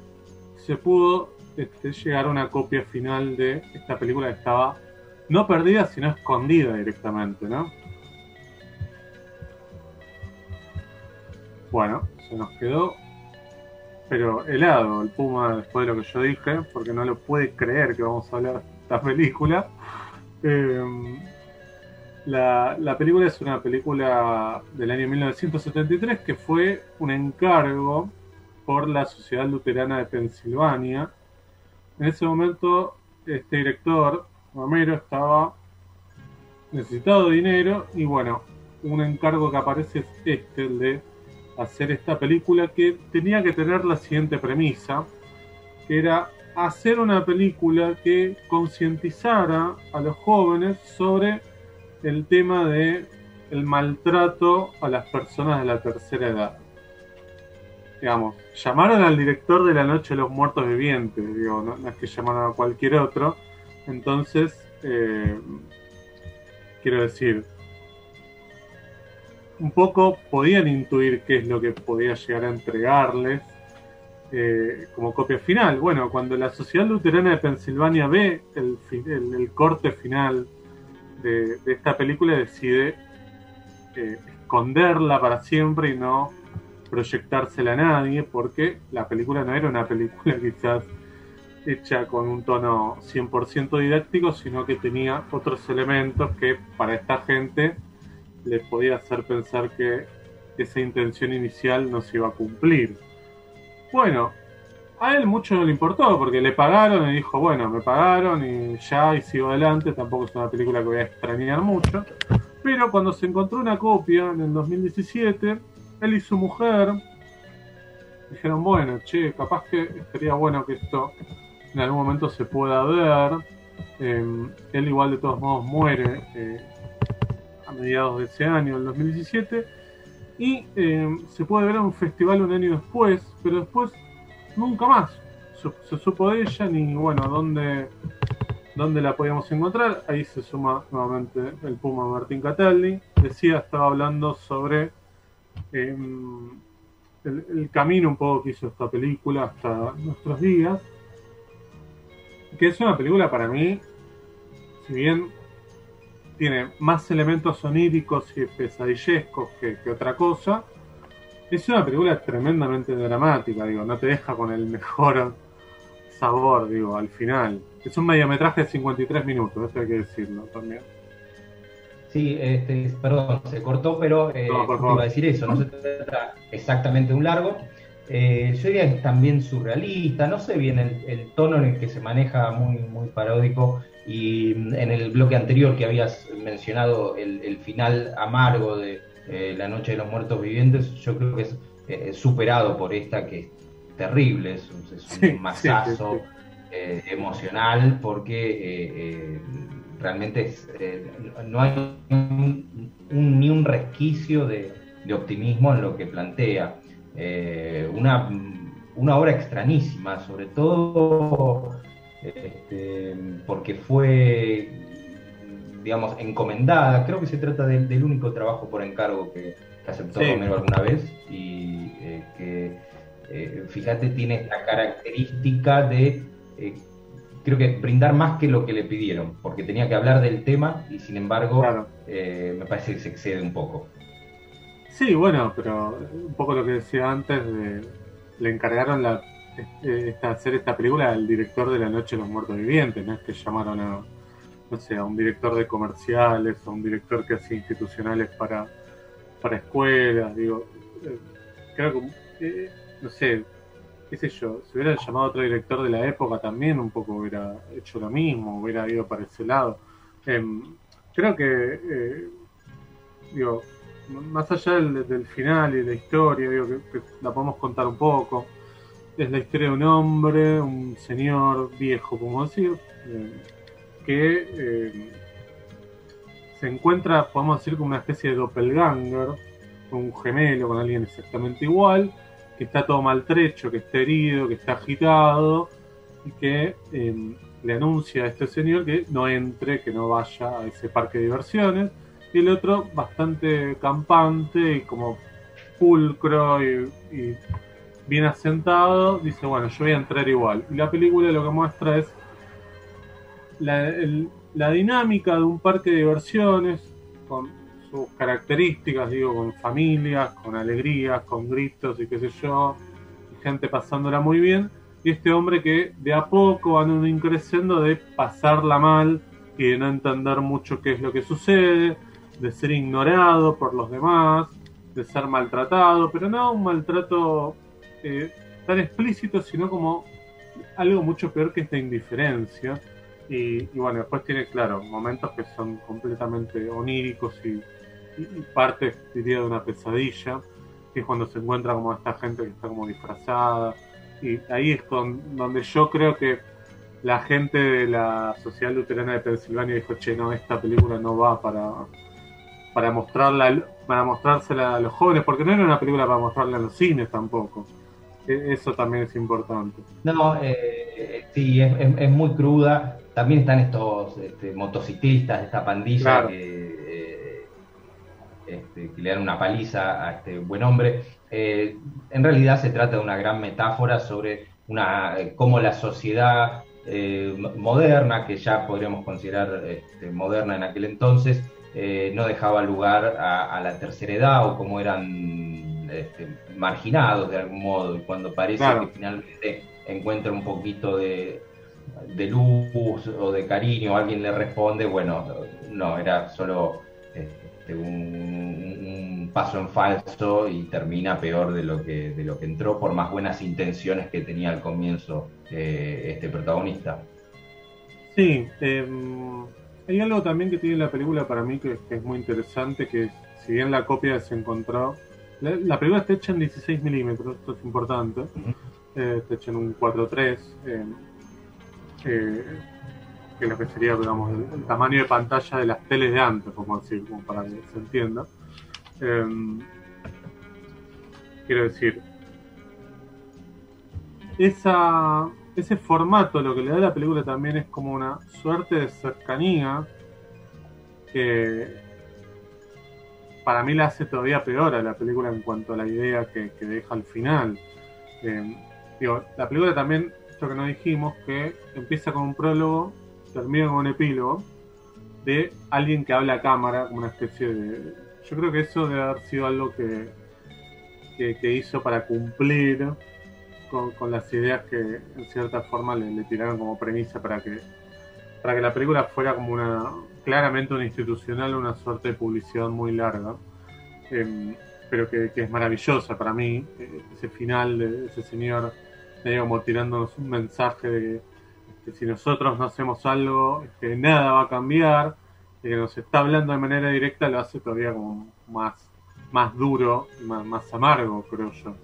se pudo este, llegar a una copia final de esta película que estaba no perdida, sino escondida directamente, ¿no? Bueno, se nos quedó pero helado el Puma después de lo que yo dije, porque no lo puede creer que vamos a hablar de esta película. Em, la, la, película es una película del año 1973 que fue un encargo por la Sociedad Luterana de Pensilvania. En ese momento, este director, Romero, estaba necesitado de dinero y bueno, un encargo que aparece es este, el de hacer esta película que tenía que tener la siguiente premisa, que era hacer una película que concientizara a los jóvenes sobre el tema de el maltrato a las personas de la tercera edad. Digamos, llamaron al director de La Noche de los Muertos Vivientes, digo, no, es que llamaron a cualquier otro. Entonces, eh, quiero decir, un poco podían intuir qué es lo que podía llegar a entregarles eh, como copia final. Bueno, cuando la Sociedad Luterana de Pensilvania ve el, el, corte final de, esta película, decide eh, esconderla para siempre y no proyectársela a nadie, porque la película no era una película quizás hecha con un tono 100% didáctico, sino que tenía otros elementos que para esta gente le podía hacer pensar que esa intención inicial no se iba a cumplir. Bueno, a él mucho no le importó porque le pagaron y dijo, bueno, me pagaron y ya y sigo adelante, tampoco es una película que voy a extrañar mucho. Pero cuando se encontró una copia en el 2017, él y su mujer dijeron, bueno, che, capaz que sería bueno que esto en algún momento se pueda ver. Em, él igual de todos modos muere eh, a mediados de ese año, el 2017, y eh, se puede ver en un festival un año después, pero después nunca más se, supo de ella ni bueno dónde, dónde la podíamos encontrar. Ahí se suma nuevamente el Puma Martín Cataldi. Decía, estaba hablando sobre em, el, camino un poco que hizo esta película hasta nuestros días. Que es una película para mí si bien tiene más elementos oníricos y pesadillescos que otra cosa, es una película tremendamente dramática, digo, no te deja con el mejor sabor, digo, al final. Es un mediometraje de 53 minutos, eso hay que decirlo también.
Sí, este, perdón, se cortó, pero eh, iba a decir eso, no se trata exactamente de un largo. Eh, yo diría que es también surrealista, no sé bien el, tono en el que se maneja muy, muy paródico y mm, en el bloque anterior que habías mencionado el, final amargo de eh, La Noche de los Muertos Vivientes, yo creo que es eh, superado por esta que es terrible, es, un masazo emocional porque realmente no hay ni un resquicio de, de optimismo en lo que plantea. Eh, una, una, obra extrañísima, sobre todo este, porque fue, digamos, encomendada. Creo que se trata del único trabajo por encargo que, aceptó Romero alguna vez y eh, que, eh, fíjate, tiene esta característica de creo que brindar más que lo que le pidieron, porque tenía que hablar del tema y sin embargo me parece que se excede un poco.
Sí, bueno, pero un poco lo que decía antes, de, le encargaron la, esta, hacer esta película al director de La Noche de los Muertos Vivientes, no es que llamaron a, no sé, a un director de comerciales, a un director que hacía institucionales para, para escuelas, digo, eh, creo que, eh, no sé, qué sé yo, si hubiera llamado a otro director de la época también un poco hubiera hecho lo mismo, hubiera ido para ese lado. Em, creo que, eh, digo, más allá del, final y de la historia, digo, que, la podemos contar un poco. Es la historia de un hombre, un señor viejo, como decir, eh, que eh, se encuentra, podemos decir, como una especie de doppelganger, un gemelo, con alguien exactamente igual, que está todo maltrecho, que está herido, que está agitado, y que eh, le anuncia a este señor que no entre, que no vaya a ese parque de diversiones y el otro bastante campante y como pulcro y, bien asentado, dice, bueno, yo voy a entrar igual. Y la película lo que muestra es la, dinámica de un parque de diversiones con sus características, digo, con familias, con alegrías, con gritos y qué sé yo, y gente pasándola muy bien, y este hombre que de a poco van un increciendo de pasarla mal y de no entender mucho qué es lo que sucede, de ser ignorado por los demás, de ser maltratado, pero no un maltrato eh, tan explícito, sino como algo mucho peor que esta indiferencia. Y, bueno, después tiene, claro, momentos que son completamente oníricos y, parte, diría, de una pesadilla, que es cuando se encuentra como esta gente que está como disfrazada. Y ahí es con, donde yo creo que la gente de la Sociedad Luterana de Pensilvania dijo, che, no, esta película no va para, para mostrarla para mostrársela a los jóvenes, porque no era una película para mostrarla en los cines tampoco. E, eso también es importante.
No, eh, sí, es, muy cruda. También están estos este, motociclistas, esta pandilla eh, este, que, le dan una paliza a este buen hombre. Eh, en realidad se trata de una gran metáfora sobre una cómo la sociedad moderna, que ya podríamos considerar este, moderna en aquel entonces, eh, no dejaba lugar a, la tercera edad o como eran marginados de algún modo. Y cuando parece que finalmente encuentra un poquito de, luz o de cariño, alguien le responde, bueno, no, era solo este, un, paso en falso y termina peor de lo que, de lo que entró, por más buenas intenciones que tenía al comienzo eh, este protagonista.
Sí, eh hay algo también que tiene la película para mí que, es muy interesante, que si bien la copia se encontró, la, película está hecha en 16 milímetros, esto es importante, eh, está hecha en un 4.3, que es lo que sería, digamos, el, tamaño de pantalla de las teles de antes, como decir, como para que se entienda. Em, quiero decir, esa ese formato lo que le da a la película también es como una suerte de cercanía que para mí la hace todavía peor a la película en cuanto a la idea que, deja al final. Eh, digo, la película también, esto que no dijimos, que empieza con un prólogo, termina con un epílogo, de alguien que habla a cámara, como una especie de... Yo creo que eso debe haber sido algo que, que, hizo para cumplir con, las ideas que en cierta forma le, tiraron como premisa para que, para que la película fuera como una claramente una institucional, una suerte de publicidad muy larga, em, pero que, es maravillosa para mí, eh, ese final de ese señor como tirándonos un mensaje de que si nosotros no hacemos algo, que nada va a cambiar, y que nos está hablando de manera directa, lo hace todavía como más, más duro, más, más amargo, creo yo.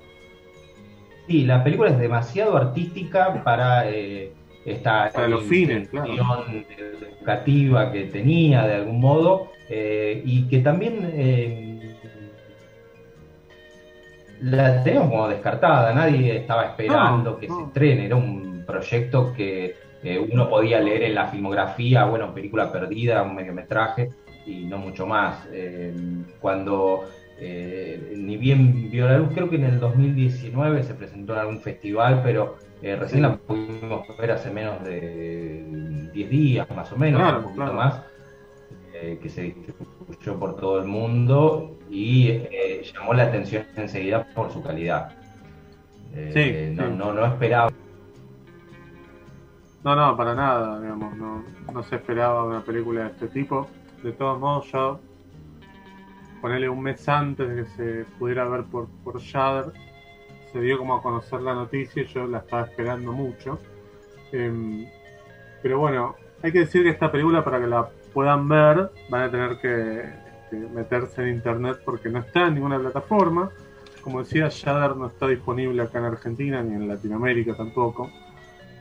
Sí, la película es demasiado artística para eh, esta
para los fines,
educativa que tenía de algún modo eh, y que también eh, la tenemos como descartada, nadie estaba esperando que se estrene, era un proyecto que uno podía leer en la filmografía, bueno, película perdida, un mediometraje y no mucho más. Eh, cuando eh, ni bien vio la luz, creo que en el 2019 se presentó en algún festival, pero eh, recién la pudimos ver hace menos de 10 días, más o menos, un poquito más, que se distribuyó por todo el mundo y llamó la atención enseguida por su calidad. no, no, no esperaba
no, no, para nada, digamos, no, no se esperaba una película de este tipo. De todos modos, ya ponerle un mes antes de que se pudiera ver por, por Shudder, se dio como a conocer la noticia y yo la estaba esperando mucho. Em, pero bueno, hay que decir que esta película para que la puedan ver van a tener que, meterse en internet porque no está en ninguna plataforma. Como decía, Shudder no está disponible acá en Argentina ni en Latinoamérica tampoco.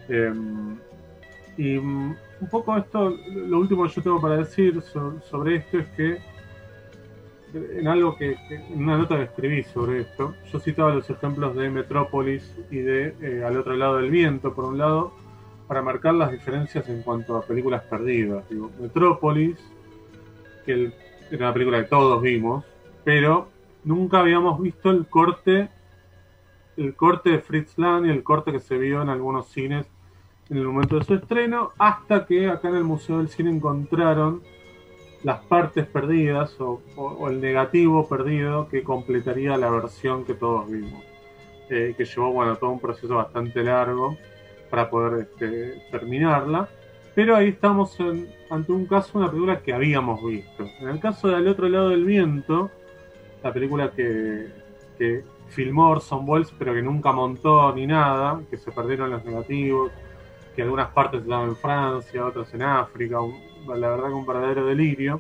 Em, y mm, un poco esto, lo último que yo tengo para decir sobre esto es que en algo que, en una nota que escribí sobre esto, yo citaba los ejemplos de Metrópolis y de eh, Al otro lado del viento, por un lado, para marcar las diferencias en cuanto a películas perdidas. Digo, Metrópolis, que era una película que todos vimos, pero nunca habíamos visto el corte, el corte de Fritz Lang y el corte que se vio en algunos cines en el momento de su estreno, hasta que acá en el Museo del Cine encontraron las partes perdidas o, el negativo perdido que completaría la versión que todos vimos. Eh, que llevó bueno todo un proceso bastante largo para poder este, terminarla. Pero ahí estamos ante un caso, una película que habíamos visto. En el caso de Al otro lado del viento, la película que, que filmó Orson Welles pero que nunca montó ni nada, que se perdieron los negativos, que algunas partes estaban en Francia, otras en África, la verdad que un verdadero delirio.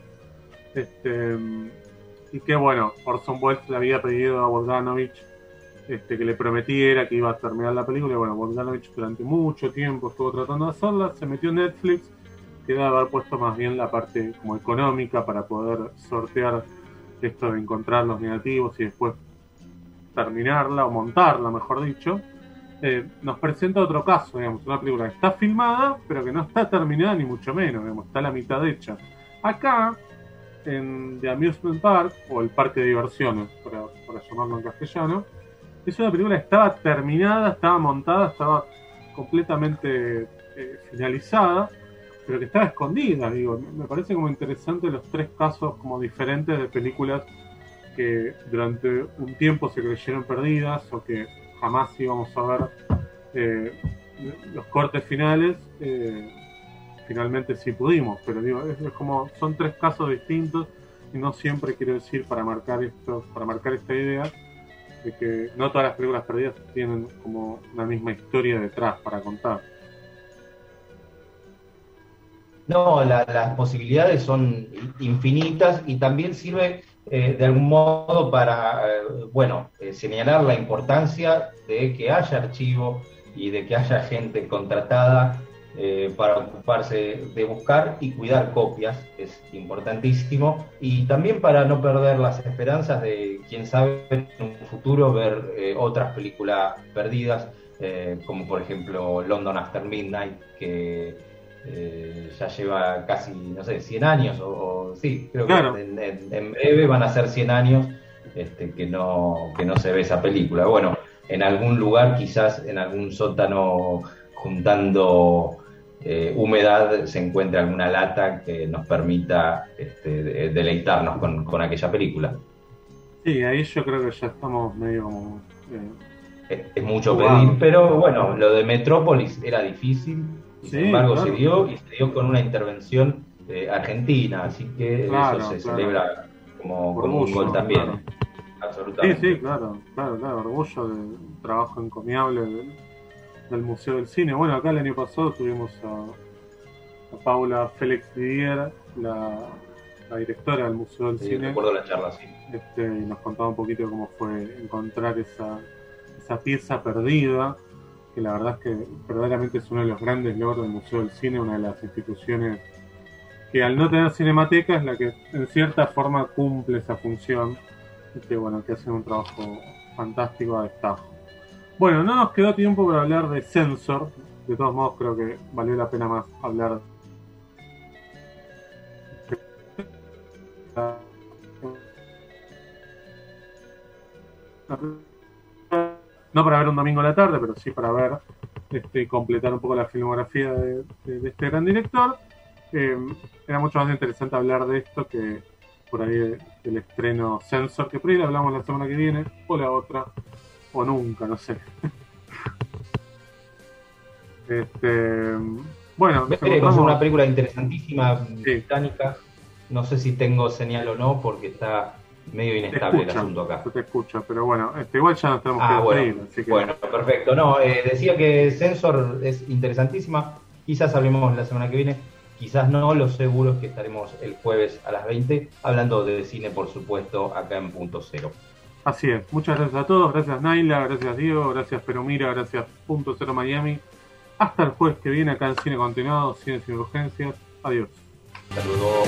Este, y que bueno, Orson Welles le había pedido a Bogdanovich este, que le prometiera que iba a terminar la película, bueno, Bogdanovich durante mucho tiempo estuvo tratando de hacerla, se metió en Netflix, que debe haber puesto más bien la parte como económica para poder sortear esto de encontrar los negativos y después terminarla o montarla, mejor dicho. Eh, nos presenta otro caso, digamos, una película que está filmada, pero que no está terminada ni mucho menos, digamos, está a la mitad hecha. Acá, en The Amusement Park, o el parque de diversiones, para, llamarlo en castellano, es una película que estaba terminada, estaba montada, estaba completamente eh, finalizada, pero que estaba escondida, digo, me parece como interesante los tres casos como diferentes de películas que durante un tiempo se creyeron perdidas o que jamás íbamos a ver eh, los cortes finales. Eh, finalmente sí pudimos, pero digo, es, como son tres casos distintos y no siempre quiero decir para marcar esto, para marcar esta idea de que no todas las películas perdidas tienen como una misma historia detrás para contar.
No, las posibilidades son infinitas y también sirve eh, de algún modo para, eh, bueno, eh, señalar la importancia de que haya archivo y de que haya gente contratada para ocuparse de buscar y cuidar copias, es importantísimo, y también para no perder las esperanzas de, quién sabe, en un futuro ver otras películas perdidas, como por ejemplo London After Midnight, que eh, ya lleva casi, no sé, 100 años, o, sí, creo que en, breve van a ser 100 años este, que, no, que no se ve esa película. Bueno, en algún lugar, quizás en algún sótano, juntando eh, humedad se encuentre alguna lata que nos permita este, deleitarnos con, aquella película.
Sí, ahí yo creo que ya estamos medio como...
Eh, es, mucho pedir, pero bueno, lo de Metrópolis era difícil, sin embargo se dio y se dio con una intervención eh, argentina, así que eso se celebra como, un gol también.
Absolutamente. Sí, sí, claro, claro, claro, orgullo del trabajo encomiable del Museo del Cine. Bueno, acá el año pasado tuvimos a, Paula Félix Didier, la, directora del Museo del Cine.
recuerdo la charla, sí.
Este, y nos contaba un poquito cómo fue encontrar esa, esa pieza perdida, que la verdad es que verdaderamente es uno de los grandes logros del Museo del Cine, una de las instituciones que al no tener cinemateca es la que en cierta forma cumple esa función, este, bueno, que hacen un trabajo fantástico a destajo. Bueno, no nos quedó tiempo para hablar de Sensor. De todos modos, creo que valió la pena más hablar. No para ver un domingo a la tarde, pero sí para ver, este, completar un poco la filmografía de, este gran director. Eh, era mucho más interesante hablar de esto que por ahí el estreno Sensor, que por ahí hablamos la semana que viene, o la otra, o nunca, no sé. este, bueno,
veremos una película interesantísima británica. No sé si tengo señal o no, porque está medio inestable el asunto acá.
Te escucho, pero bueno, este, igual ya nos tenemos ah, que
bueno, Bueno, perfecto. No, eh, decía que Sensor es interesantísima. Quizás hablemos la semana que viene, quizás no. Lo seguro es que estaremos el jueves a las 20 hablando de cine, por supuesto, acá en Punto Cero.
Así es, muchas gracias a todos, gracias Naila, gracias Diego, gracias Peromira, gracias Punto Cero Miami. Hasta el jueves que viene acá en Cine Continuado, Cine Sin Urgencias. Adiós.
Hasta luego.